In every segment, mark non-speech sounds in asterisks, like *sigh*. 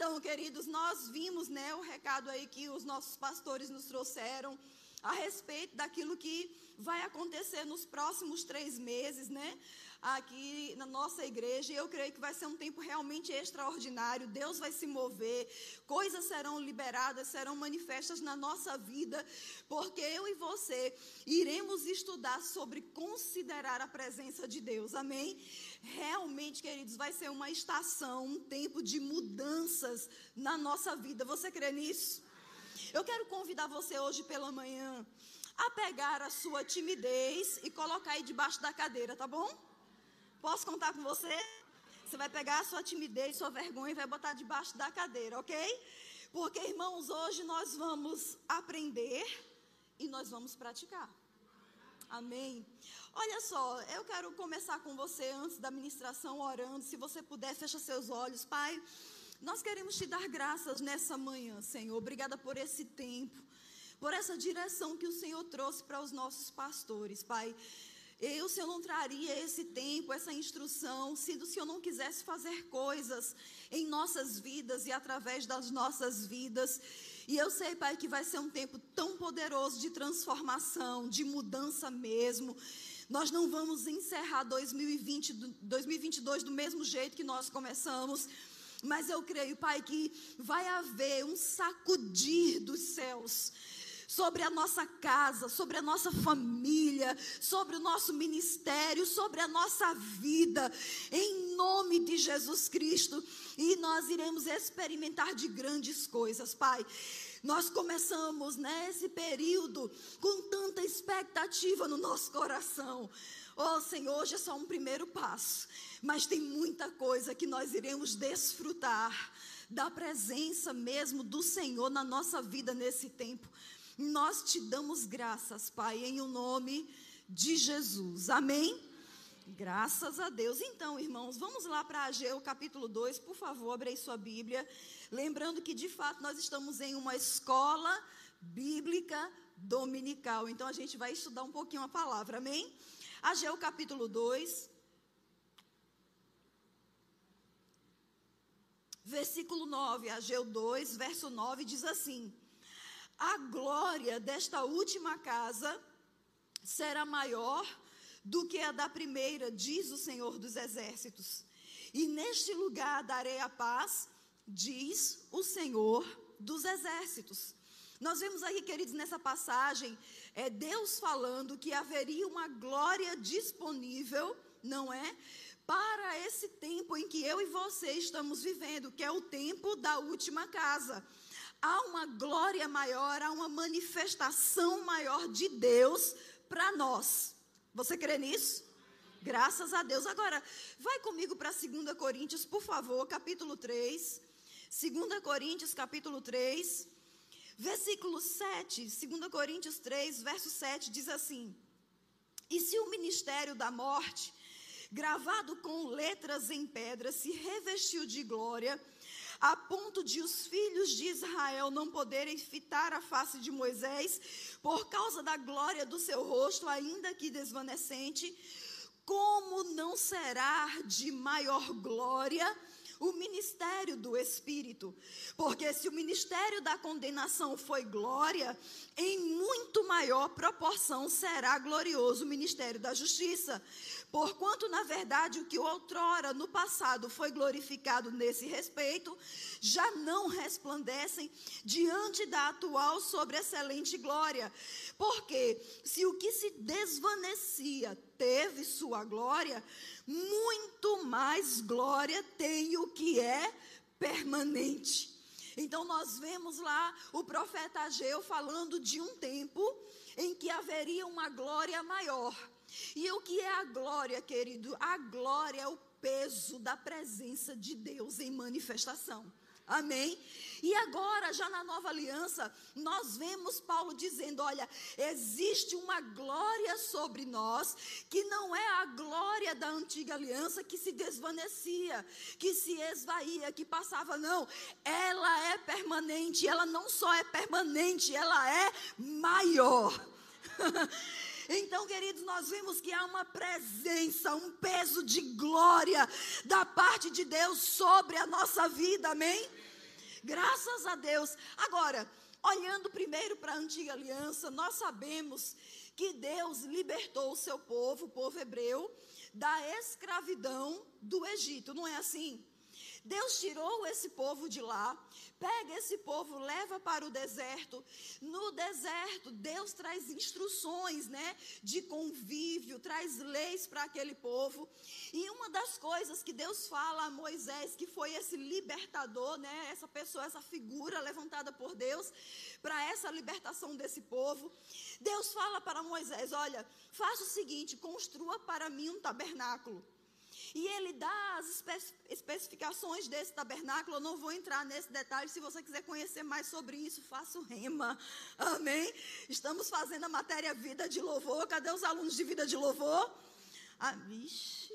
Então, queridos, nós vimos, né, o recado aí que os nossos pastores nos trouxeram a respeito daquilo que vai acontecer nos próximos três meses, né? Aqui na nossa igreja, e eu creio que vai ser um tempo realmente extraordinário. Deus vai se mover, coisas serão liberadas, serão manifestas na nossa vida, porque eu e você iremos estudar sobre considerar a presença de Deus, amém? Realmente, queridos, vai ser uma estação, um tempo de mudanças na nossa vida. Você crê nisso? Eu quero convidar você hoje pela manhã a pegar a sua timidez e colocar aí debaixo da cadeira, tá bom? Posso contar com você? Você vai pegar a sua timidez, sua vergonha e vai botar debaixo da cadeira, ok? Porque, irmãos, hoje nós vamos aprender e nós vamos praticar. Amém. Olha só, eu quero começar com você antes da ministração orando. Se você puder, fecha seus olhos, Pai. Nós queremos te dar graças nessa manhã, Senhor. Obrigada por esse tempo, por essa direção que o Senhor trouxe para os nossos pastores, Pai. Eu, Senhor, não traria esse tempo, essa instrução, se o Senhor não quisesse fazer coisas em nossas vidas e através das nossas vidas. E eu sei, Pai, que vai ser um tempo tão poderoso de transformação, de mudança mesmo. Nós não vamos encerrar 2020, 2022 do mesmo jeito que nós começamos. Mas eu creio, Pai, que vai haver um sacudir dos céus sobre a nossa casa, sobre a nossa família, sobre o nosso ministério, sobre a nossa vida, em nome de Jesus Cristo. E nós iremos experimentar de grandes coisas, Pai. Nós começamos nesse período com tanta expectativa no nosso coração. Oh Senhor, hoje é só um primeiro passo, mas tem muita coisa que nós iremos desfrutar da presença mesmo do Senhor na nossa vida nesse tempo. Nós te damos graças, Pai, em o nome de Jesus. Amém? Graças a Deus. Então, irmãos, vamos lá para Ageu capítulo 2, por favor, abra aí sua Bíblia. Lembrando que, de fato, nós estamos em uma escola bíblica dominical. Então, a gente vai estudar um pouquinho a palavra, amém? Ageu capítulo 2. Versículo 9, Ageu 2, verso 9 diz assim: A glória desta última casa será maior do que a da primeira, diz o Senhor dos exércitos. E neste lugar darei a paz, diz o Senhor dos exércitos. Nós vemos aqui, queridos, nessa passagem, é Deus falando que haveria uma glória disponível, não é? Para esse tempo em que eu e você estamos vivendo, que é o tempo da última casa. Há uma glória maior, há uma manifestação maior de Deus para nós. Você crê nisso? Graças a Deus. Agora, vai comigo para 2 Coríntios, por favor, capítulo 3. 2 Coríntios, capítulo 3. Versículo 7, 2 Coríntios 3, verso 7 diz assim: E se o ministério da morte, gravado com letras em pedra, se revestiu de glória, a ponto de os filhos de Israel não poderem fitar a face de Moisés, por causa da glória do seu rosto, ainda que desvanecente, como não será de maior glória? o ministério do Espírito. Porque se o ministério da condenação foi glória, em muito maior proporção será glorioso o ministério da justiça. Porquanto, na verdade, o que outrora no passado foi glorificado nesse respeito, já não resplandecem diante da atual sobreexcelente glória. Porque se o que se desvanecia teve sua glória, muito mais glória tem o que é permanente. Então nós vemos lá o profeta Ageu falando de um tempo em que haveria uma glória maior. E o que é a glória, querido? A glória é o peso da presença de Deus em manifestação. Amém? E agora, já na nova aliança, nós vemos Paulo dizendo: olha, existe uma glória sobre nós, que não é a glória da antiga aliança que se desvanecia, que se esvaía, que passava, não. Ela é permanente, ela não só é permanente, ela é maior. *laughs* Então, queridos, nós vimos que há uma presença, um peso de glória da parte de Deus sobre a nossa vida, amém? Graças a Deus. Agora, olhando primeiro para a antiga aliança, nós sabemos que Deus libertou o seu povo, o povo hebreu, da escravidão do Egito, não é assim? Deus tirou esse povo de lá, pega esse povo, leva para o deserto. No deserto, Deus traz instruções, né, de convívio, traz leis para aquele povo. E uma das coisas que Deus fala a Moisés, que foi esse libertador, né, essa pessoa, essa figura levantada por Deus para essa libertação desse povo. Deus fala para Moisés: "Olha, faça o seguinte, construa para mim um tabernáculo. E ele dá as especificações desse tabernáculo. Eu não vou entrar nesse detalhe. Se você quiser conhecer mais sobre isso, faça o rema. Amém? Estamos fazendo a matéria Vida de Louvor. Cadê os alunos de Vida de Louvor? Ah, vixe.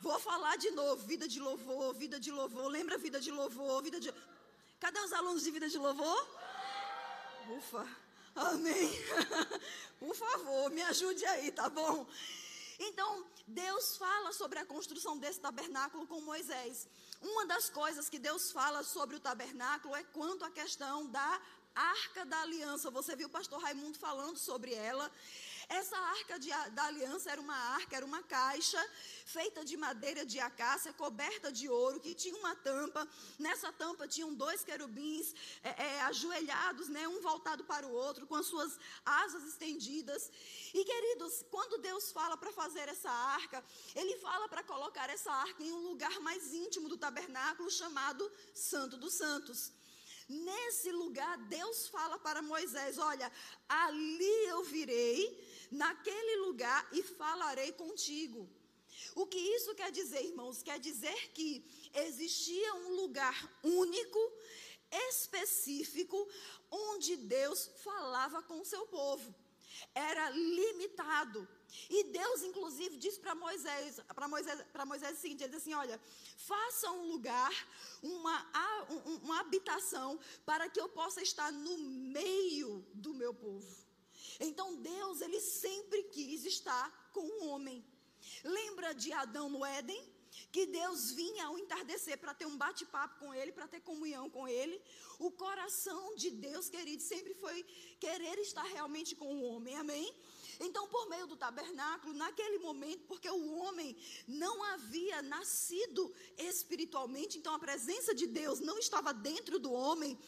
Vou falar de novo. Vida de Louvor, Vida de Louvor. Lembra Vida de Louvor, Vida de. Cadê os alunos de Vida de Louvor? Ufa. Amém. *laughs* Por favor, me ajude aí, tá bom? Então, Deus fala sobre a construção desse tabernáculo com Moisés. Uma das coisas que Deus fala sobre o tabernáculo é quanto à questão da arca da aliança. Você viu o pastor Raimundo falando sobre ela. Essa arca de, da aliança era uma arca, era uma caixa feita de madeira de acácia, coberta de ouro, que tinha uma tampa. Nessa tampa tinham dois querubins é, é, ajoelhados, né, um voltado para o outro, com as suas asas estendidas. E queridos, quando Deus fala para fazer essa arca, Ele fala para colocar essa arca em um lugar mais íntimo do tabernáculo, chamado Santo dos Santos. Nesse lugar, Deus fala para Moisés: Olha, ali eu virei naquele lugar e falarei contigo. O que isso quer dizer, irmãos? Quer dizer que existia um lugar único, específico, onde Deus falava com o seu povo. Era limitado. E Deus, inclusive, disse para Moisés, para Moisés, para Moisés o seguinte: ele disse assim: olha, faça um lugar, uma, uma habitação, para que eu possa estar no meio do meu povo. Então Deus, ele sempre quis estar com o homem. Lembra de Adão no Éden? Que Deus vinha ao entardecer para ter um bate-papo com ele, para ter comunhão com ele. O coração de Deus, querido, sempre foi querer estar realmente com o homem. Amém? Então, por meio do tabernáculo, naquele momento, porque o homem não havia nascido espiritualmente, então a presença de Deus não estava dentro do homem,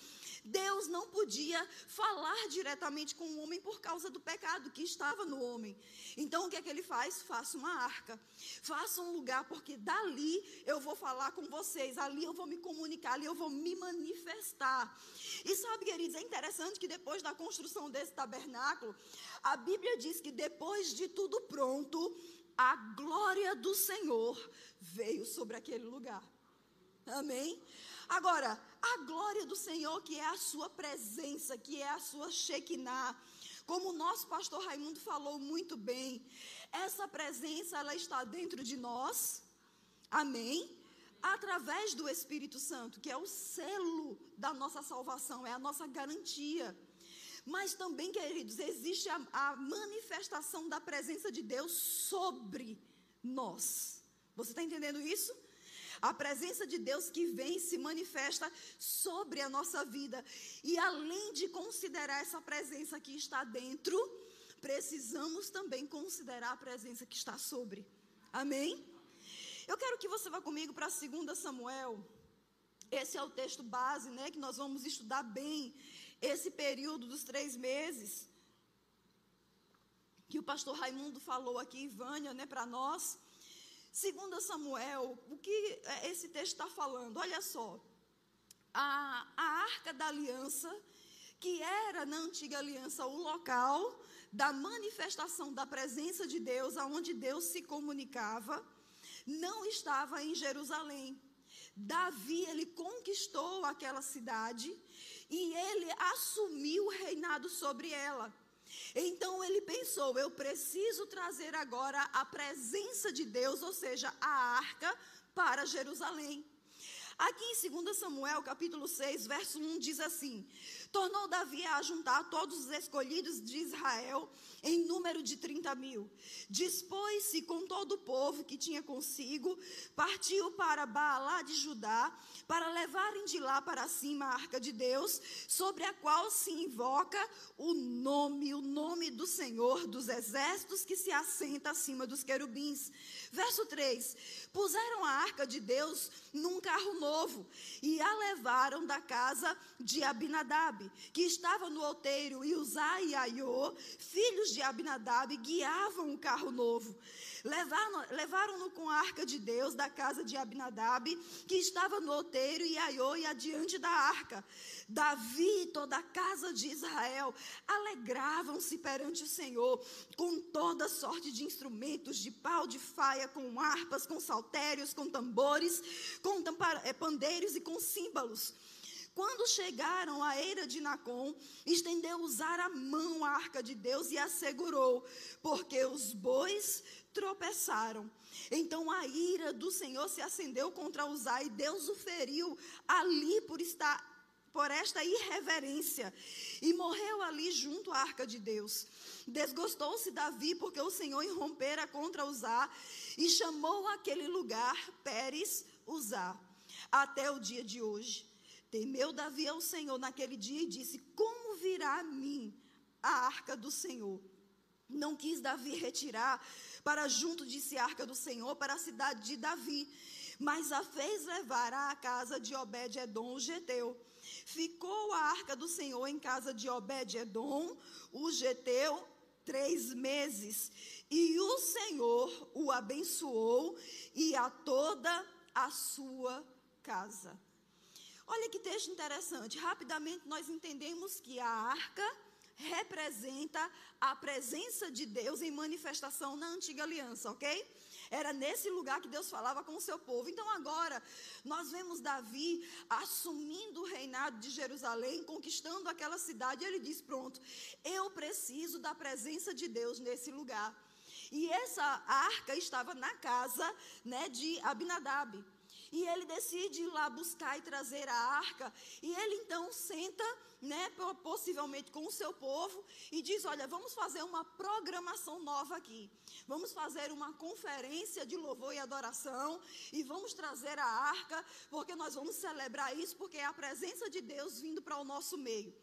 Deus não podia falar diretamente com o homem por causa do pecado que estava no homem. Então o que é que ele faz? Faça uma arca. Faça um lugar, porque dali eu vou falar com vocês, ali eu vou me comunicar, ali eu vou me manifestar. E sabe, queridos, é interessante que depois da construção desse tabernáculo, a Bíblia diz que depois de tudo pronto, a glória do Senhor veio sobre aquele lugar. Amém? Agora, a glória do Senhor, que é a sua presença, que é a sua Shekinah, como o nosso pastor Raimundo falou muito bem, essa presença ela está dentro de nós. Amém? Através do Espírito Santo, que é o selo da nossa salvação, é a nossa garantia. Mas também, queridos, existe a, a manifestação da presença de Deus sobre nós. Você está entendendo isso? A presença de Deus que vem se manifesta sobre a nossa vida. E além de considerar essa presença que está dentro, precisamos também considerar a presença que está sobre. Amém? Eu quero que você vá comigo para 2 Samuel. Esse é o texto base, né? Que nós vamos estudar bem esse período dos três meses. Que o pastor Raimundo falou aqui, Vânia, né, para nós. Segundo Samuel, o que é, esse texto está falando? Olha só. A, a arca da aliança, que era na antiga aliança o local da manifestação da presença de Deus, aonde Deus se comunicava, não estava em Jerusalém. Davi, ele conquistou aquela cidade e ele assumiu o reinado sobre ela. Então ele pensou: eu preciso trazer agora a presença de Deus, ou seja, a arca, para Jerusalém. Aqui em 2 Samuel, capítulo 6, verso 1, diz assim: Tornou Davi a juntar todos os escolhidos de Israel em número de 30 mil. Dispôs-se com todo o povo que tinha consigo, partiu para Baalá de Judá, para levarem de lá para cima a arca de Deus, sobre a qual se invoca o nome, o nome do Senhor dos exércitos que se assenta acima dos querubins. Verso 3: Puseram a arca de Deus num carro novo e a levaram da casa de Abinadab, que estava no outeiro, e Uzá e Aiô, filhos de Abinadab, guiavam o carro novo. Levaram-no levaram com a arca de Deus da casa de Abinadab, que estava no outeiro, e Aiô e adiante da arca. Davi e toda a casa de Israel alegravam-se perante o Senhor com toda sorte de instrumentos de pau de faia, com harpas, com saltérios, com tambores, com eh, pandeiros e com símbolos. Quando chegaram à eira de Nacon, estendeu usar a mão à arca de Deus e a segurou, porque os bois tropeçaram. Então a ira do Senhor se acendeu contra Uzá e Deus o feriu ali por estar por esta irreverência e morreu ali junto à arca de Deus. Desgostou-se Davi porque o Senhor irrompera contra Uzá e chamou aquele lugar Pérez Uzá até o dia de hoje. Temeu Davi ao Senhor naquele dia e disse: Como virá a mim a arca do Senhor? Não quis Davi retirar para junto de si a arca do Senhor para a cidade de Davi, mas a fez levar à casa de Obed-edom o geteu. Ficou a arca do Senhor em casa de Obed-edom, o geteu, três meses. E o Senhor o abençoou e a toda a sua casa. Olha que texto interessante. Rapidamente nós entendemos que a arca representa a presença de Deus em manifestação na antiga aliança, ok? Era nesse lugar que Deus falava com o seu povo. Então agora nós vemos Davi assumindo o reinado de Jerusalém, conquistando aquela cidade. Ele diz: Pronto, eu preciso da presença de Deus nesse lugar. E essa arca estava na casa né, de Abinadab. E ele decide ir lá buscar e trazer a arca. E ele então senta, né, possivelmente com o seu povo, e diz: Olha, vamos fazer uma programação nova aqui. Vamos fazer uma conferência de louvor e adoração. E vamos trazer a arca, porque nós vamos celebrar isso, porque é a presença de Deus vindo para o nosso meio.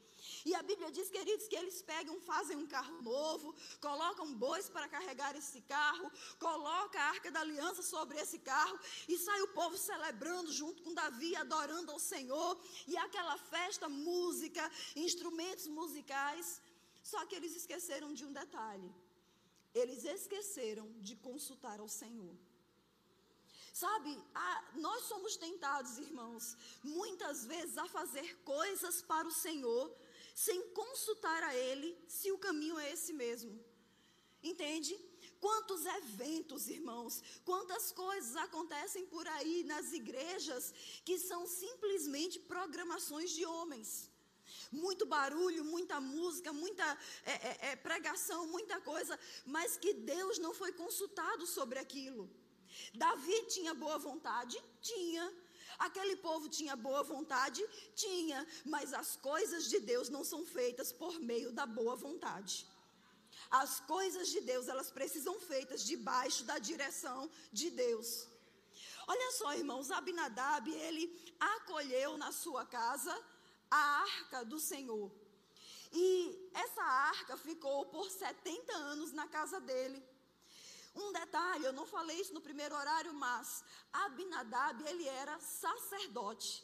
E a Bíblia diz, queridos, que eles pegam, fazem um carro novo, colocam bois para carregar esse carro, colocam a arca da aliança sobre esse carro e sai o povo celebrando junto com Davi, adorando ao Senhor. E aquela festa, música, instrumentos musicais. Só que eles esqueceram de um detalhe. Eles esqueceram de consultar ao Senhor. Sabe, a, nós somos tentados, irmãos, muitas vezes a fazer coisas para o Senhor sem consultar a Ele se o caminho é esse mesmo. Entende? Quantos eventos, irmãos, quantas coisas acontecem por aí nas igrejas que são simplesmente programações de homens. Muito barulho, muita música, muita é, é, é, pregação, muita coisa, mas que Deus não foi consultado sobre aquilo. Davi tinha boa vontade? Tinha. Aquele povo tinha boa vontade? Tinha, mas as coisas de Deus não são feitas por meio da boa vontade. As coisas de Deus, elas precisam feitas debaixo da direção de Deus. Olha só, irmãos, Abinadab, ele acolheu na sua casa a arca do Senhor. E essa arca ficou por 70 anos na casa dele. Um detalhe, eu não falei isso no primeiro horário, mas Abinadab, ele era sacerdote.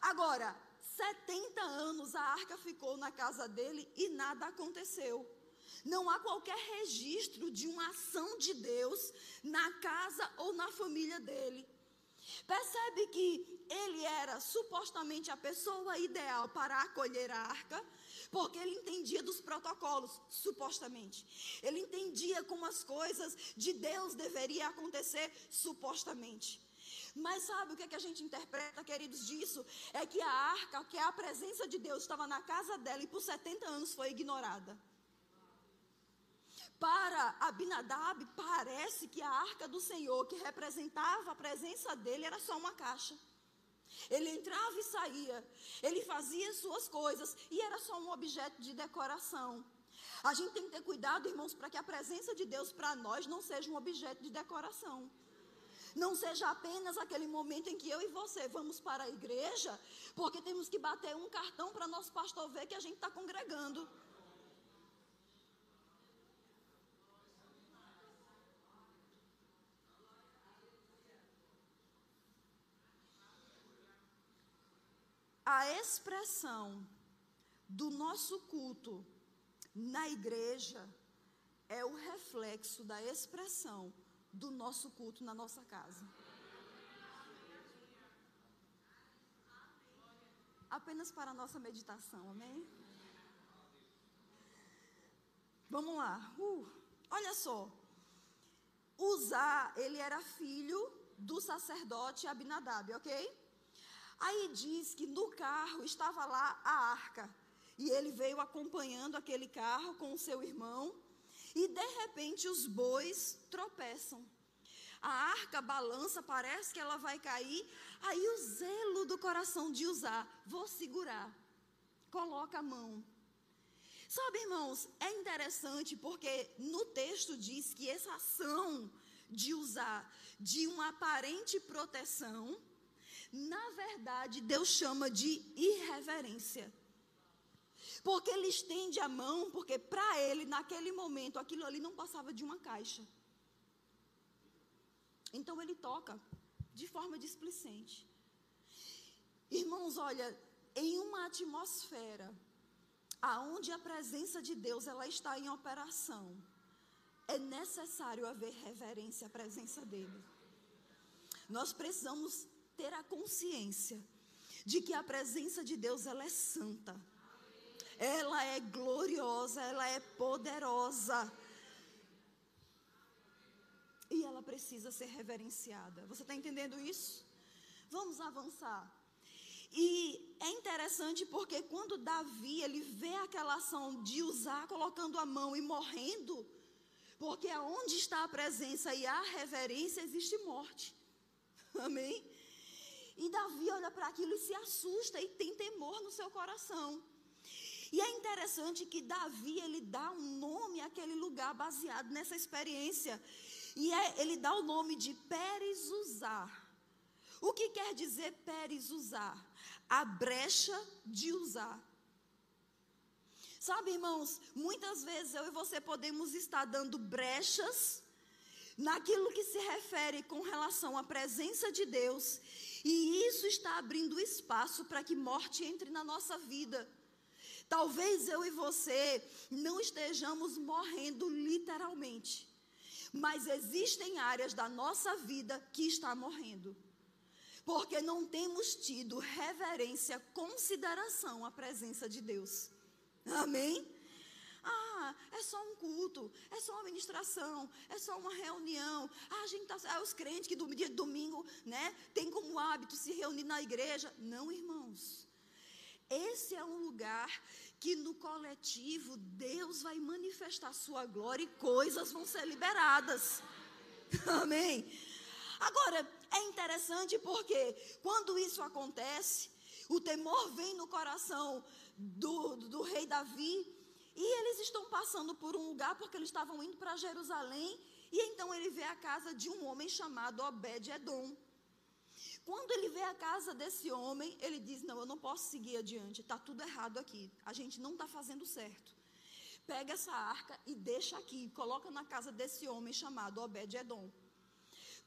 Agora, 70 anos a arca ficou na casa dele e nada aconteceu. Não há qualquer registro de uma ação de Deus na casa ou na família dele. Percebe que ele era supostamente a pessoa ideal para acolher a arca, porque ele entendia dos protocolos, supostamente. Ele entendia como as coisas de Deus deveriam acontecer, supostamente. Mas sabe o que, é que a gente interpreta, queridos, disso? É que a arca, que é a presença de Deus, estava na casa dela e por 70 anos foi ignorada. Para Abinadab, parece que a arca do Senhor, que representava a presença dele, era só uma caixa. Ele entrava e saía, ele fazia suas coisas e era só um objeto de decoração. A gente tem que ter cuidado, irmãos, para que a presença de Deus para nós não seja um objeto de decoração. Não seja apenas aquele momento em que eu e você vamos para a igreja, porque temos que bater um cartão para nosso pastor ver que a gente está congregando. A expressão do nosso culto na igreja é o reflexo da expressão do nosso culto na nossa casa. Apenas para a nossa meditação, amém? Vamos lá. Uh, olha só. Uzá, ele era filho do sacerdote Abinadab, ok? Aí diz que no carro estava lá a arca. E ele veio acompanhando aquele carro com o seu irmão. E de repente os bois tropeçam. A arca balança, parece que ela vai cair. Aí o zelo do coração de usar, vou segurar. Coloca a mão. Sabe, irmãos, é interessante porque no texto diz que essa ação de usar de uma aparente proteção na verdade, Deus chama de irreverência. Porque ele estende a mão, porque para ele, naquele momento, aquilo ali não passava de uma caixa. Então ele toca de forma displicente. Irmãos, olha, em uma atmosfera aonde a presença de Deus ela está em operação, é necessário haver reverência à presença dele. Nós precisamos ter a consciência de que a presença de Deus ela é santa. Ela é gloriosa, ela é poderosa. E ela precisa ser reverenciada. Você está entendendo isso? Vamos avançar. E é interessante porque quando Davi ele vê aquela ação de usar colocando a mão e morrendo, porque aonde está a presença e a reverência existe morte. Amém? E Davi olha para aquilo e se assusta e tem temor no seu coração. E é interessante que Davi ele dá um nome àquele lugar baseado nessa experiência. E é, ele dá o nome de Perizuzar. O que quer dizer Perizuzar? A brecha de usar. Sabe, irmãos, muitas vezes eu e você podemos estar dando brechas naquilo que se refere com relação à presença de Deus e isso está abrindo espaço para que morte entre na nossa vida. Talvez eu e você não estejamos morrendo literalmente, mas existem áreas da nossa vida que está morrendo. Porque não temos tido reverência, consideração à presença de Deus. Amém? É só um culto, é só uma ministração, é só uma reunião. Ah, a gente tá, ah, os crentes que do dia de domingo, né, tem como hábito se reunir na igreja. Não, irmãos. Esse é um lugar que no coletivo Deus vai manifestar sua glória e coisas vão ser liberadas. *laughs* Amém. Agora, é interessante porque quando isso acontece, o temor vem no coração do, do, do rei Davi e eles estão passando por um lugar porque eles estavam indo para Jerusalém. E então ele vê a casa de um homem chamado Obed-Edom. Quando ele vê a casa desse homem, ele diz: Não, eu não posso seguir adiante, está tudo errado aqui, a gente não está fazendo certo. Pega essa arca e deixa aqui, coloca na casa desse homem chamado Obed-Edom.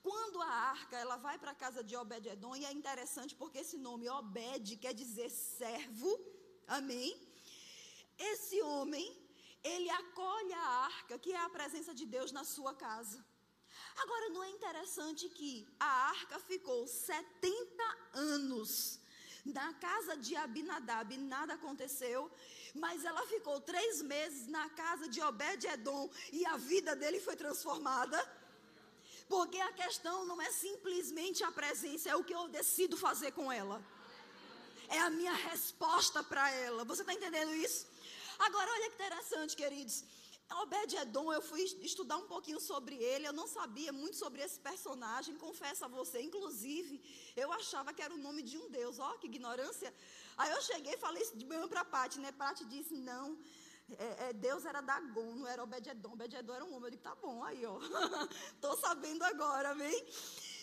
Quando a arca ela vai para a casa de Obed-Edom, e é interessante porque esse nome Obed quer dizer servo, amém? Esse homem, ele acolhe a arca, que é a presença de Deus na sua casa. Agora, não é interessante que a arca ficou 70 anos na casa de Abinadab, nada aconteceu, mas ela ficou três meses na casa de Obed-Edom e a vida dele foi transformada. Porque a questão não é simplesmente a presença, é o que eu decido fazer com ela. É a minha resposta para ela. Você está entendendo isso? Agora, olha que interessante, queridos. Obed-Edom, eu fui estudar um pouquinho sobre ele, eu não sabia muito sobre esse personagem, confesso a você, inclusive, eu achava que era o nome de um deus, ó, que ignorância. Aí eu cheguei e falei isso de manhã para Pati, né? Pati disse, não, é, é, Deus era Dagon, não era Obed-Edom, era um homem, eu digo, tá bom, aí ó, *laughs* estou sabendo agora, amém?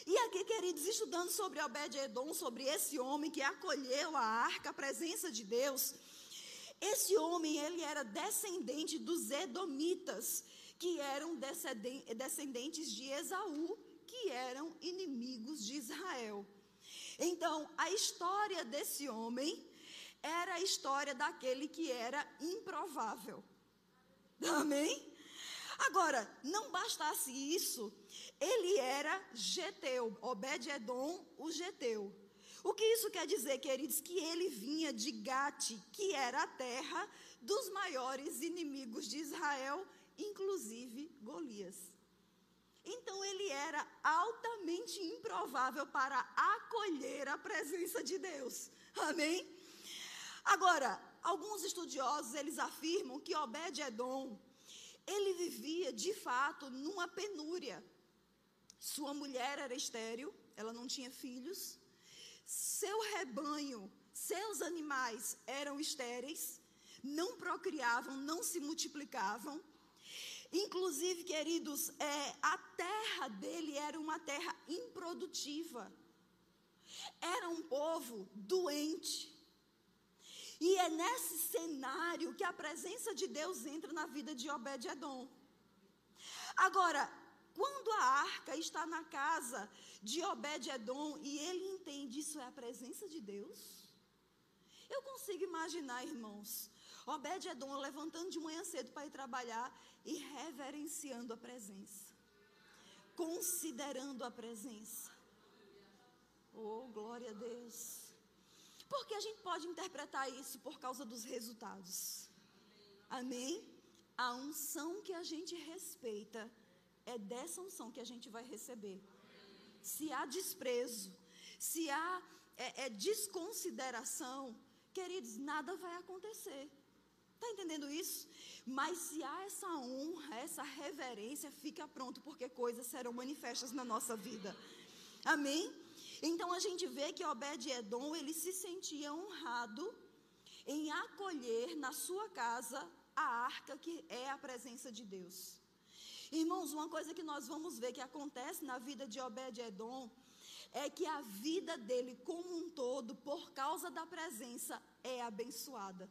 E aqui, queridos, estudando sobre Obed-Edom, sobre esse homem que acolheu a arca, a presença de Deus, esse homem, ele era descendente dos Edomitas, que eram descendentes de Esaú, que eram inimigos de Israel. Então, a história desse homem era a história daquele que era improvável. Amém? Agora, não bastasse isso, ele era Geteu, Obed-Edom, o Geteu. O que isso quer dizer, queridos? Que ele vinha de Gate, que era a terra dos maiores inimigos de Israel, inclusive Golias. Então ele era altamente improvável para acolher a presença de Deus. Amém? Agora, alguns estudiosos eles afirmam que Obed-edom ele vivia de fato numa penúria. Sua mulher era estéril, ela não tinha filhos seu rebanho, seus animais eram estéreis, não procriavam, não se multiplicavam. Inclusive, queridos, é, a terra dele era uma terra improdutiva. Era um povo doente. E é nesse cenário que a presença de Deus entra na vida de Obed-Edom. Agora, quando a arca está na casa de Obed-Edom e ele entende isso é a presença de Deus, eu consigo imaginar, irmãos, Obed-Edom levantando de manhã cedo para ir trabalhar e reverenciando a presença, considerando a presença. Oh, glória a Deus. Porque a gente pode interpretar isso por causa dos resultados. Amém? A unção que a gente respeita é dessa unção que a gente vai receber. Se há desprezo, se há é, é, desconsideração, queridos, nada vai acontecer. Está entendendo isso? Mas se há essa honra, essa reverência, fica pronto, porque coisas serão manifestas na nossa vida. Amém? Então a gente vê que Obed-Edom, ele se sentia honrado em acolher na sua casa a arca que é a presença de Deus. Irmãos, uma coisa que nós vamos ver que acontece na vida de Obed-Edom é que a vida dele como um todo, por causa da presença, é abençoada.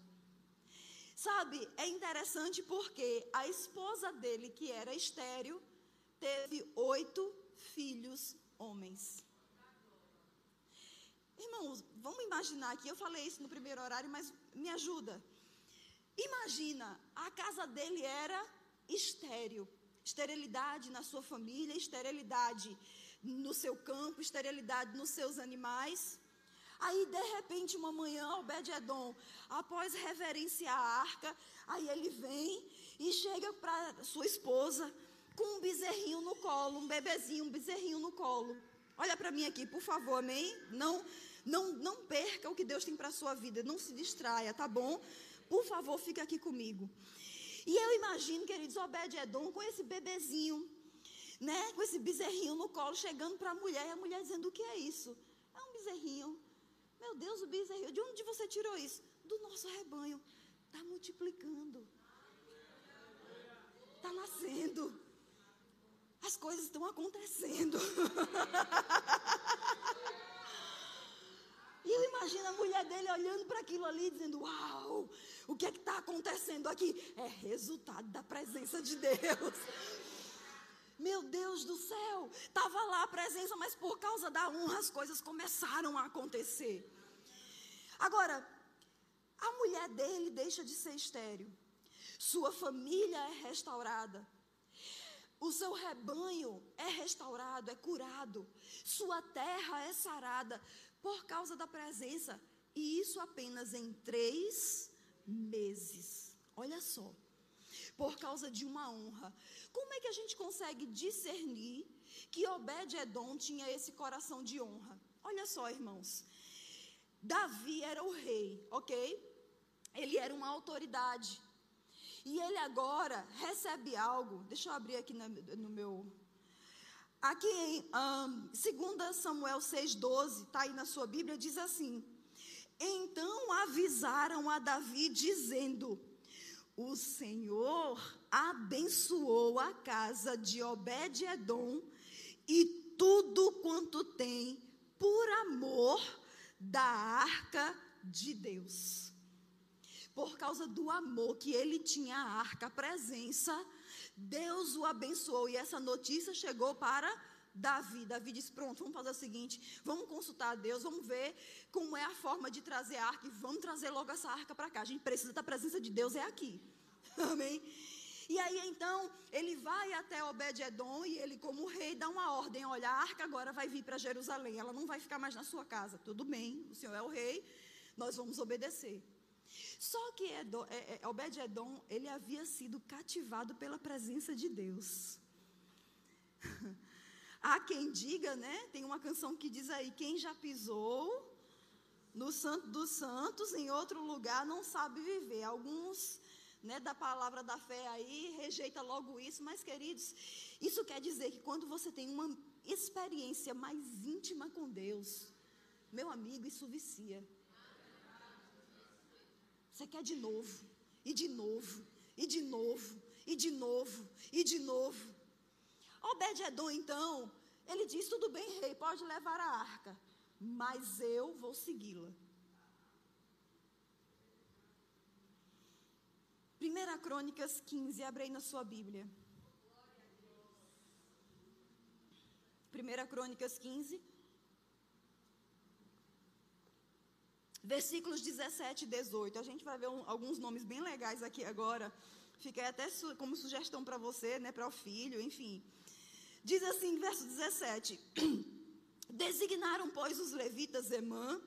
Sabe, é interessante porque a esposa dele, que era estéril, teve oito filhos homens. Irmãos, vamos imaginar aqui, eu falei isso no primeiro horário, mas me ajuda. Imagina, a casa dele era estéril esterilidade na sua família, esterilidade no seu campo, esterilidade nos seus animais. Aí, de repente, uma manhã, Obed-Edom, após reverenciar a arca, aí ele vem e chega para sua esposa com um bezerrinho no colo, um bebezinho, um bezerrinho no colo. Olha para mim aqui, por favor, amém? Não, não, não perca o que Deus tem para a sua vida, não se distraia, tá bom? Por favor, fique aqui comigo. E eu imagino, queridos, Obed-Edom com esse bebezinho, né, com esse bezerrinho no colo, chegando para a mulher, e a mulher dizendo: O que é isso? É um bezerrinho. Meu Deus, o bezerrinho. De onde você tirou isso? Do nosso rebanho. Está multiplicando. Está nascendo. As coisas estão acontecendo. *laughs* E eu imagino a mulher dele olhando para aquilo ali, dizendo: Uau, o que é que está acontecendo aqui? É resultado da presença de Deus. Meu Deus do céu, estava lá a presença, mas por causa da honra as coisas começaram a acontecer. Agora, a mulher dele deixa de ser estéril, sua família é restaurada, o seu rebanho é restaurado, é curado, sua terra é sarada, por causa da presença. E isso apenas em três meses. Olha só. Por causa de uma honra. Como é que a gente consegue discernir que Obed-Edom tinha esse coração de honra? Olha só, irmãos. Davi era o rei, ok? Ele era uma autoridade. E ele agora recebe algo. Deixa eu abrir aqui no, no meu. Aqui em um, 2 Samuel 6,12, está aí na sua Bíblia, diz assim: Então avisaram a Davi, dizendo: O Senhor abençoou a casa de Obed-Edom e tudo quanto tem por amor da arca de Deus. Por causa do amor que ele tinha à arca, a presença, Deus o abençoou e essa notícia chegou para Davi. Davi disse: Pronto, vamos fazer o seguinte: vamos consultar a Deus, vamos ver como é a forma de trazer a arca e vamos trazer logo essa arca para cá. A gente precisa da presença de Deus, é aqui. *laughs* Amém? E aí então ele vai até Obed-Edom e ele, como rei, dá uma ordem: olha, a arca agora vai vir para Jerusalém, ela não vai ficar mais na sua casa. Tudo bem, o senhor é o rei, nós vamos obedecer. Só que é, é, Obed-Edom, ele havia sido cativado pela presença de Deus. *laughs* Há quem diga, né? Tem uma canção que diz aí: quem já pisou no Santo dos Santos, em outro lugar, não sabe viver. Alguns né, da palavra da fé aí, rejeita logo isso, mas queridos, isso quer dizer que quando você tem uma experiência mais íntima com Deus, meu amigo, isso vicia. Você quer de novo, e de novo, e de novo, e de novo, e de novo. Obed-Edom, então, ele diz: tudo bem, rei, pode levar a arca, mas eu vou segui-la. 1 Crônicas 15, abre aí na sua Bíblia. 1 Crônicas 15, versículos 17 e 18. A gente vai ver um, alguns nomes bem legais aqui agora. Fica até su, como sugestão para você, né, para o filho, enfim. Diz assim, verso 17: *clears throat* Designaram, pois, os levitas Emã,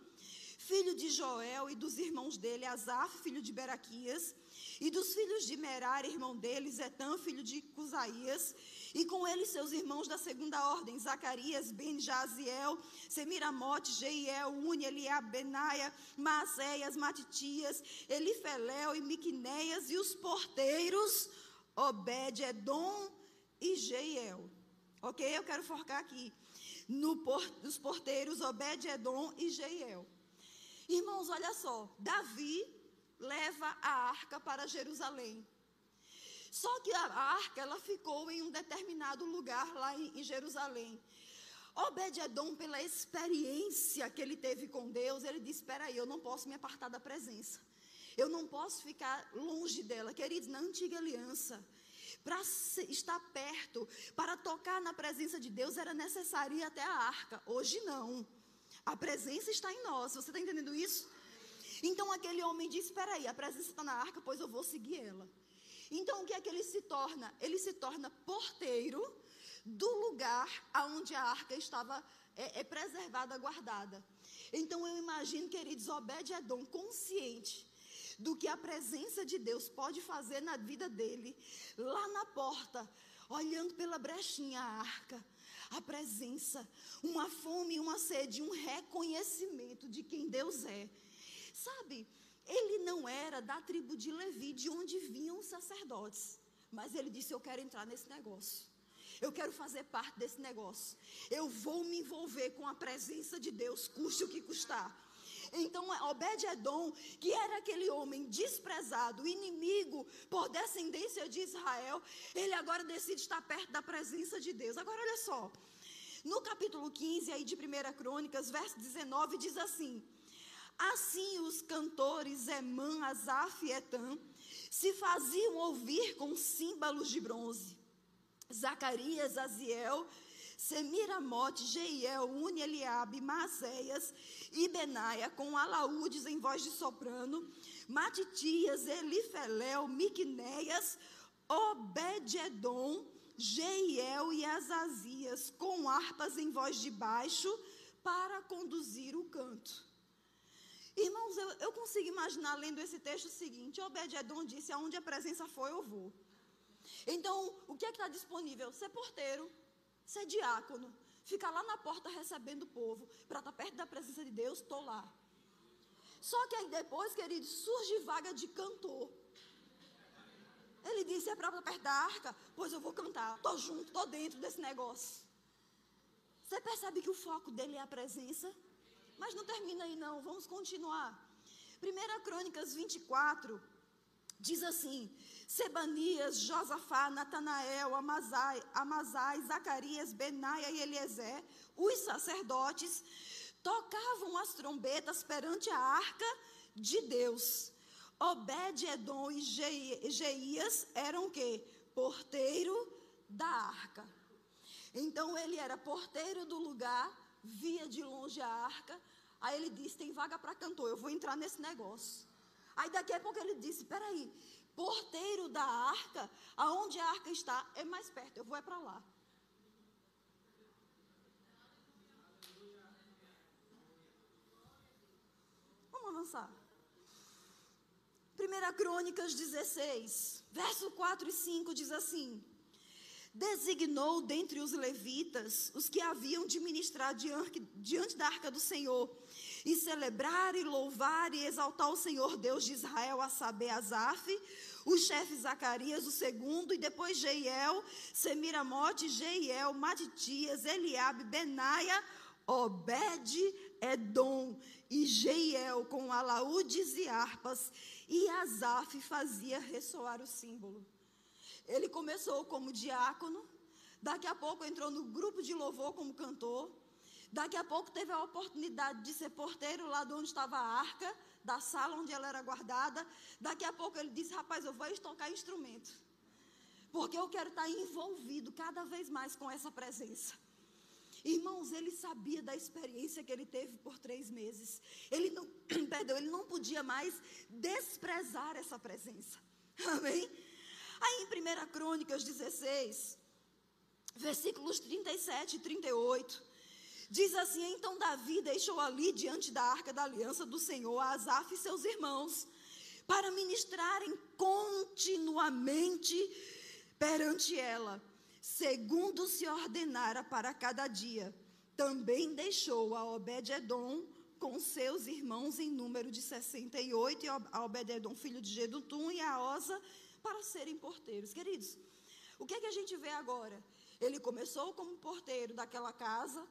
filho de Joel, e dos irmãos dele, Asaf, filho de Beraquias, e dos filhos de Merar, irmão deles, Etã, filho de Cusaías, e com ele seus irmãos da segunda ordem, Zacarias, Ben Jaziel, Semiramote, Jeiel, Uni, Eliab, Benaia, Maazéias, Matitias, Elifeléu e Miquinéias, e os porteiros, Obed, Edom e Jeiel. Ok? Eu quero focar aqui. No por, dos porteiros, Obed, Edom e Jeiel. Irmãos, olha só. Davi leva a arca para Jerusalém. Só que a arca ela ficou em um determinado lugar lá em, em Jerusalém. Obed-Edom, pela experiência que ele teve com Deus, ele disse: Espera aí, eu não posso me apartar da presença. Eu não posso ficar longe dela. Queridos, na antiga aliança, para estar perto, para tocar na presença de Deus, era necessário ir até a arca. Hoje não. A presença está em nós. Você está entendendo isso? Então aquele homem disse: Espera aí, a presença está na arca, pois eu vou seguir ela. Então o que é que ele se torna? Ele se torna porteiro do lugar aonde a arca estava é, é preservada, guardada. Então eu imagino, queridos, Obed-Edom, consciente do que a presença de Deus pode fazer na vida dele, lá na porta, olhando pela brechinha a arca, a presença, uma fome uma sede, um reconhecimento de quem Deus é. Sabe, ele não era da tribo de Levi, de onde vinham os sacerdotes. Mas ele disse: Eu quero entrar nesse negócio. Eu quero fazer parte desse negócio. Eu vou me envolver com a presença de Deus, custe o que custar. Então, Obed-Edom, que era aquele homem desprezado, inimigo por descendência de Israel, ele agora decide estar perto da presença de Deus. Agora, olha só. No capítulo 15 aí de 1 Crônicas, verso 19, diz assim: Assim os cantores Emã, Asaf e Etan se faziam ouvir com símbolos de bronze. Zacarias, Aziel, Semiramote, Jeiel, Uni, Eliabe, Maséias e Benaia com alaúdes em voz de soprano, Matitias, Elifeléu, Miquinéias, Obed-Edom, Jeiel e Azazias com harpas em voz de baixo para conduzir o canto. Irmãos, eu, eu consigo imaginar lendo esse texto o seguinte: Obed-Edom disse: Aonde a presença foi, eu vou. Então, o que é que está disponível? Ser porteiro, ser diácono, ficar lá na porta recebendo o povo, para estar tá perto da presença de Deus, estou lá. Só que aí depois, queridos, surge vaga de cantor. Ele disse: É para perto da arca? Pois eu vou cantar. Estou junto, estou dentro desse negócio. Você percebe que o foco dele é a presença? Mas não termina aí, não. Vamos continuar. 1 Crônicas 24 diz assim: Sebanias, Josafá, Natanael, Amazai, Amazai, Zacarias, Benaia e Eliezer, os sacerdotes, tocavam as trombetas perante a arca de Deus. Obed-Edom e Jeias eram o quê? Porteiro da arca. Então ele era porteiro do lugar, via de longe a arca. Aí ele disse: Tem vaga para cantor, eu vou entrar nesse negócio. Aí daqui a pouco ele disse: Peraí, porteiro da arca, aonde a arca está, é mais perto, eu vou é para lá. Vamos avançar. 1 Crônicas 16, verso 4 e 5 diz assim: Designou dentre os levitas os que haviam de ministrar diante, da arca do Senhor, e celebrar e louvar e exaltar o Senhor Deus de Israel, a saber, Asaf, o chefe Zacarias, o segundo, e depois Jeiel, Semiramote, Jeiel, Matitias, Eliabe, Benaia, Obed, Edom e Jeiel com alaúdes e harpas, e Asaf fazia ressoar o símbolo. Ele começou como diácono, daqui a pouco entrou no grupo de louvor como cantor, Daqui a pouco teve a oportunidade de ser porteiro lá de onde estava a arca, da sala onde ela era guardada. Daqui a pouco ele disse: Rapaz, eu vou tocar instrumento. Porque eu quero estar envolvido cada vez mais com essa presença. Irmãos, ele sabia da experiência que ele teve por três meses. Ele não, *clears throat* perdão, ele não podia mais desprezar essa presença. Amém? Aí em 1 Crônicas 16, versículos 37 e 38. Diz assim: Então Davi deixou ali diante da arca da aliança do Senhor Asaf e seus irmãos, para ministrarem continuamente perante ela, segundo se ordenara para cada dia. Também deixou a Obed-Edom com seus irmãos em número de 68, e a Obed-Edom, filho de Gedutum, e a Osa, para serem porteiros. Queridos, o que, é que a gente vê agora? Ele começou como porteiro daquela casa,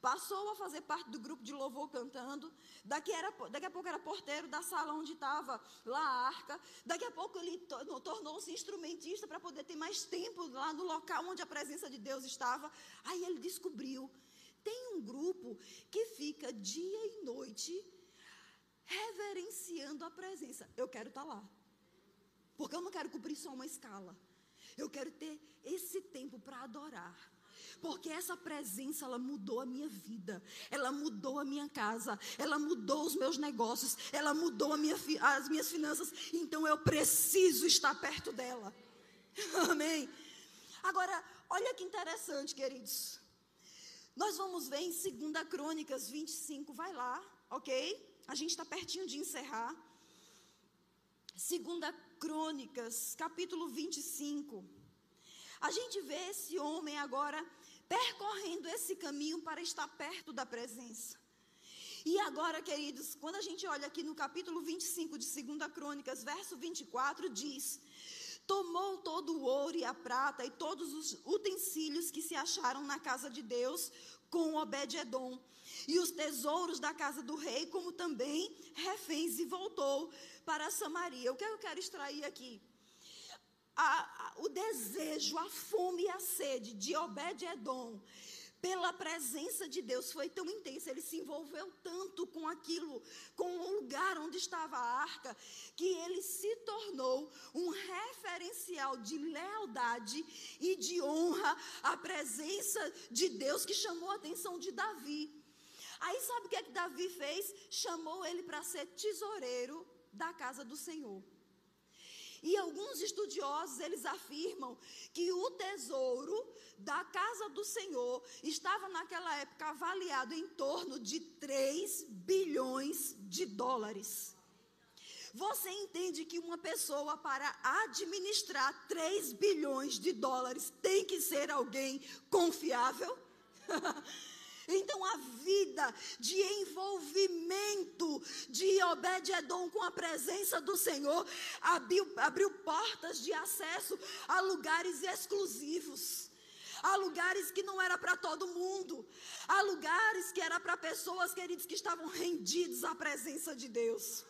Passou a fazer parte do grupo de louvor cantando. Daqui, era, daqui a pouco era porteiro da sala onde estava lá a arca. Daqui a pouco ele tornou-se instrumentista para poder ter mais tempo lá no local onde a presença de Deus estava. Aí ele descobriu: tem um grupo que fica dia e noite reverenciando a presença. Eu quero estar tá lá. Porque eu não quero cumprir só uma escala. Eu quero ter esse tempo para adorar. Porque essa presença, ela mudou a minha vida, ela mudou a minha casa, ela mudou os meus negócios, ela mudou minha, as minhas finanças. Então eu preciso estar perto dela. *laughs* Amém? Agora, olha que interessante, queridos. Nós vamos ver em 2 Crônicas 25, vai lá, ok? A gente está pertinho de encerrar. 2 Crônicas, capítulo 25. A gente vê esse homem agora percorrendo esse caminho para estar perto da presença. E agora, queridos, quando a gente olha aqui no capítulo 25 de 2 Crônicas, verso 24, diz: Tomou todo o ouro e a prata e todos os utensílios que se acharam na casa de Deus com Obed-Edom, e os tesouros da casa do rei, como também reféns, e voltou para Samaria. O que eu quero extrair aqui? a, a, o desejo, a fome e a sede de Obed-Edom pela presença de Deus foi tão intensa, ele se envolveu tanto com aquilo, com o lugar onde estava a arca, que ele se tornou um referencial de lealdade e de honra à presença de Deus que chamou a atenção de Davi. Aí sabe o que é que Davi fez? Chamou ele para ser tesoureiro da casa do Senhor. E alguns estudiosos, eles afirmam que o tesouro da casa do Senhor estava naquela época avaliado em torno de 3 bilhões de dólares. Você entende que uma pessoa para administrar 3 bilhões de dólares tem que ser alguém confiável? *laughs* Então, a vida de envolvimento de Obed-Edom, com a presença do Senhor, abriu, abriu portas de acesso a lugares exclusivos há lugares que não era para todo mundo, há lugares que era para pessoas, queridos, que estavam rendidos à presença de Deus.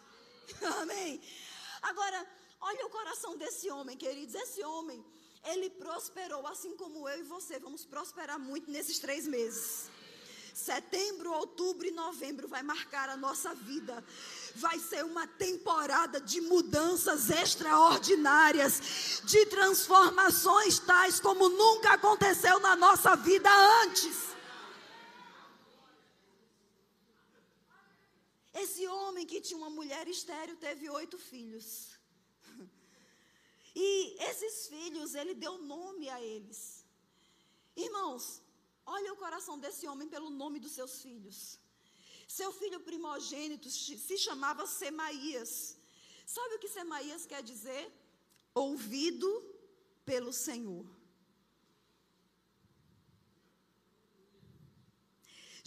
*laughs* Amém. Agora, olha o coração desse homem, queridos. Esse homem, ele prosperou, assim como eu e você. Vamos prosperar muito nesses três meses. Setembro, outubro e novembro vai marcar a nossa vida. Vai ser uma temporada de mudanças extraordinárias, de transformações tais como nunca aconteceu na nossa vida antes. Esse homem que tinha uma mulher estéreo teve oito filhos. E esses filhos, ele deu nome a eles. Irmãos, Olha o coração desse homem pelo nome dos seus filhos. Seu filho primogênito se chamava Semaías. Sabe o que Semaías quer dizer? Ouvido pelo Senhor.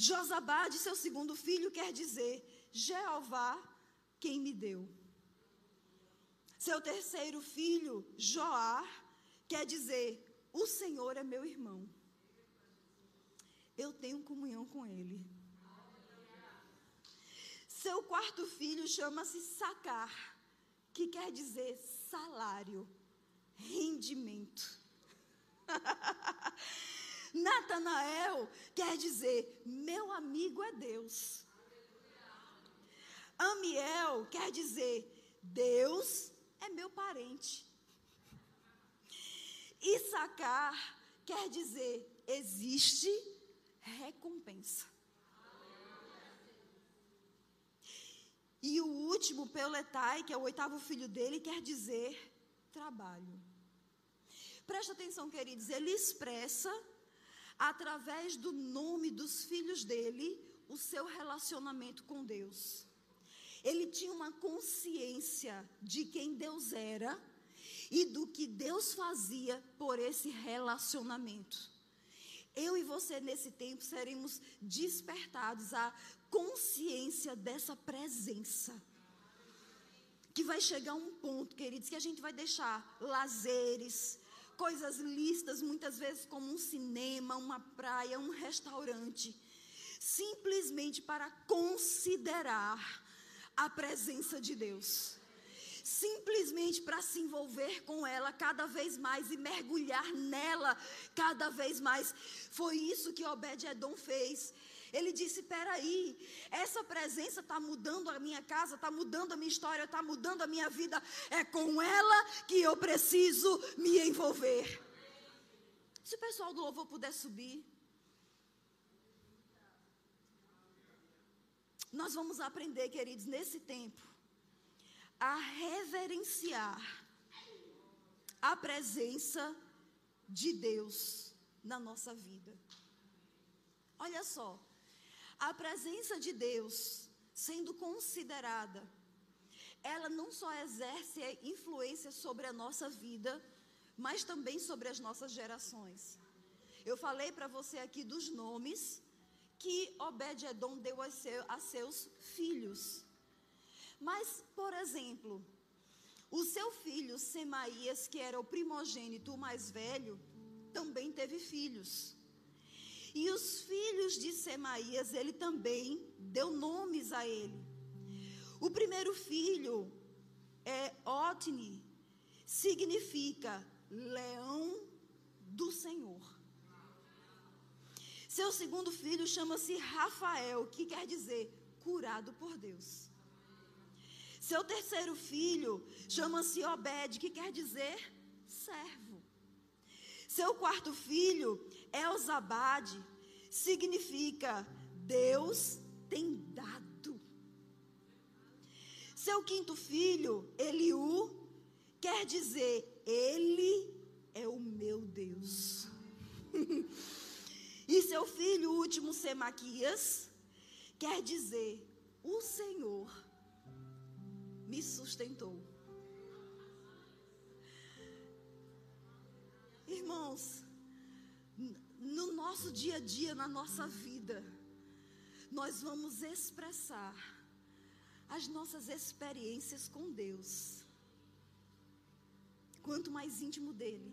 Josabade, seu segundo filho, quer dizer Jeová, quem me deu. Seu terceiro filho, Joar, quer dizer o Senhor é meu irmão eu tenho comunhão com Ele. Seu quarto filho chama-se Sacar, que quer dizer salário, rendimento. *laughs* Natanael quer dizer meu amigo é Deus. Amiel quer dizer Deus é meu parente. Issacar quer dizer existe recompensa. E o último, Peuletai, que é o oitavo filho dele, quer dizer trabalho. Preste atenção, queridos, ele expressa, através do nome dos filhos dele, o seu relacionamento com Deus. Ele tinha uma consciência de quem Deus era e do que Deus fazia por esse relacionamento eu e você nesse tempo seremos despertados à consciência dessa presença. Que vai chegar um ponto, queridos, que a gente vai deixar lazeres, coisas listas, muitas vezes como um cinema, uma praia, um restaurante, simplesmente para considerar a presença de Deus simplesmente para se envolver com ela cada vez mais e mergulhar nela cada vez mais. Foi isso que Obed-Edom fez. Ele disse: peraí, essa presença está mudando a minha casa, está mudando a minha história, está mudando a minha vida. É com ela que eu preciso me envolver. Se o pessoal do louvor puder subir. Nós vamos aprender, queridos, nesse tempo, a reverenciar a presença de Deus na nossa vida. Olha só, a presença de Deus sendo considerada, ela não só exerce influência sobre a nossa vida, mas também sobre as nossas gerações. Eu falei para você aqui dos nomes que Obed-Edom deu a, seu, a seus filhos. Mas, por exemplo, o seu filho Semaías, que era o primogênito, o mais velho, também teve filhos. E os filhos de Semaías, ele também deu nomes a ele. O primeiro filho é Otni, significa leão do Senhor. Seu segundo filho chama-se Rafael, que quer dizer curado por Deus. Seu terceiro filho chama-se Obed, que quer dizer servo. Seu quarto filho, Elzabade, significa Deus tem dado. Seu quinto filho, Eliú, quer dizer Ele é o meu Deus. *laughs* e seu filho último, Semaquias, quer dizer o Senhor me sustentou. Irmãos, no nosso dia a dia, na nossa vida, nós vamos expressar as nossas experiências com Deus. Quanto mais íntimo dele,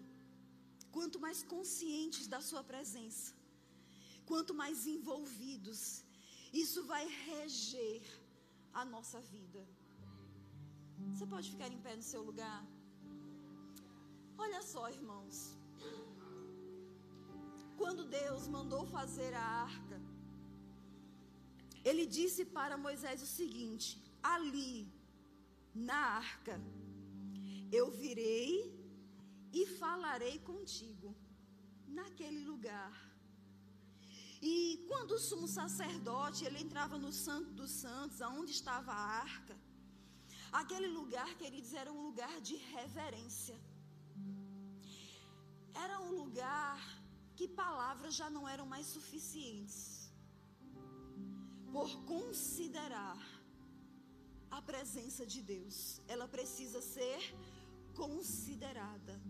quanto mais conscientes da sua presença, quanto mais envolvidos, isso vai reger a nossa vida. Você pode ficar em pé no seu lugar? Olha só, irmãos. Quando Deus mandou fazer a arca, Ele disse para Moisés o seguinte: ali, na arca, eu virei e falarei contigo, naquele lugar. E quando o sumo sacerdote, ele entrava no santo dos santos, aonde estava a arca, aquele lugar, queridos, era um lugar de reverência. Era um lugar que palavras já não eram mais suficientes. Por considerar a presença de Deus, ela precisa ser considerada.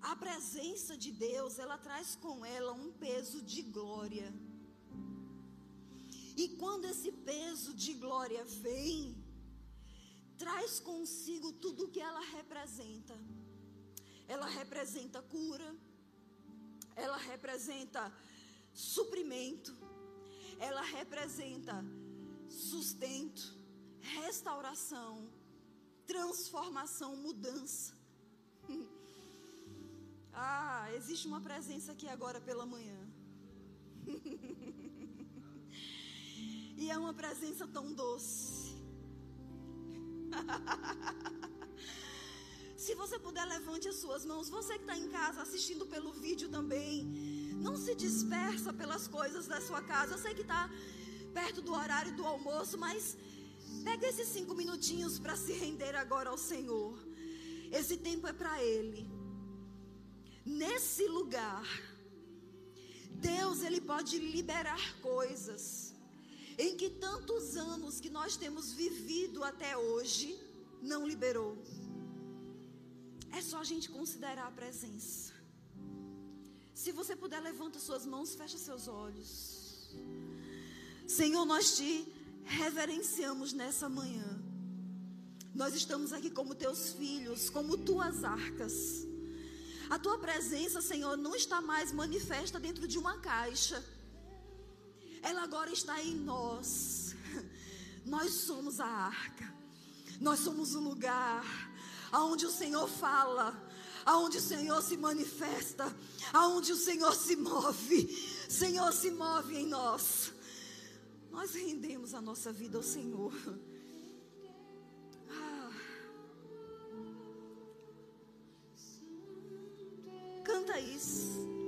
A presença de Deus, ela traz com ela um peso de glória. E quando esse peso de glória vem, traz consigo tudo o que ela representa. Ela representa cura, ela representa suprimento, ela representa sustento, restauração, transformação, mudança. *laughs* Ah, existe uma presença aqui agora pela manhã. *laughs* e é uma presença tão doce. *laughs* Se você puder, levante as suas mãos. Você que está em casa assistindo pelo vídeo também. Não se dispersa pelas coisas da sua casa. Eu sei que está perto do horário do almoço, mas pega esses cinco minutinhos para se render agora ao Senhor. Esse tempo é para Ele. Nesse lugar, Deus ele pode liberar coisas em que tantos anos que nós temos vivido até hoje não liberou. É só a gente considerar a presença. Se você puder, levanta suas mãos, fecha seus olhos. Senhor, nós te reverenciamos nessa manhã. Nós estamos aqui como teus filhos, como tuas arcas. A tua presença, Senhor, não está mais manifesta dentro de uma caixa. Ela agora está em nós. Nós somos a arca. Nós somos o lugar aonde o Senhor fala, aonde o Senhor se manifesta, aonde o Senhor se move. Senhor se move em nós. Nós rendemos a nossa vida ao Senhor. Ah. Canta isso.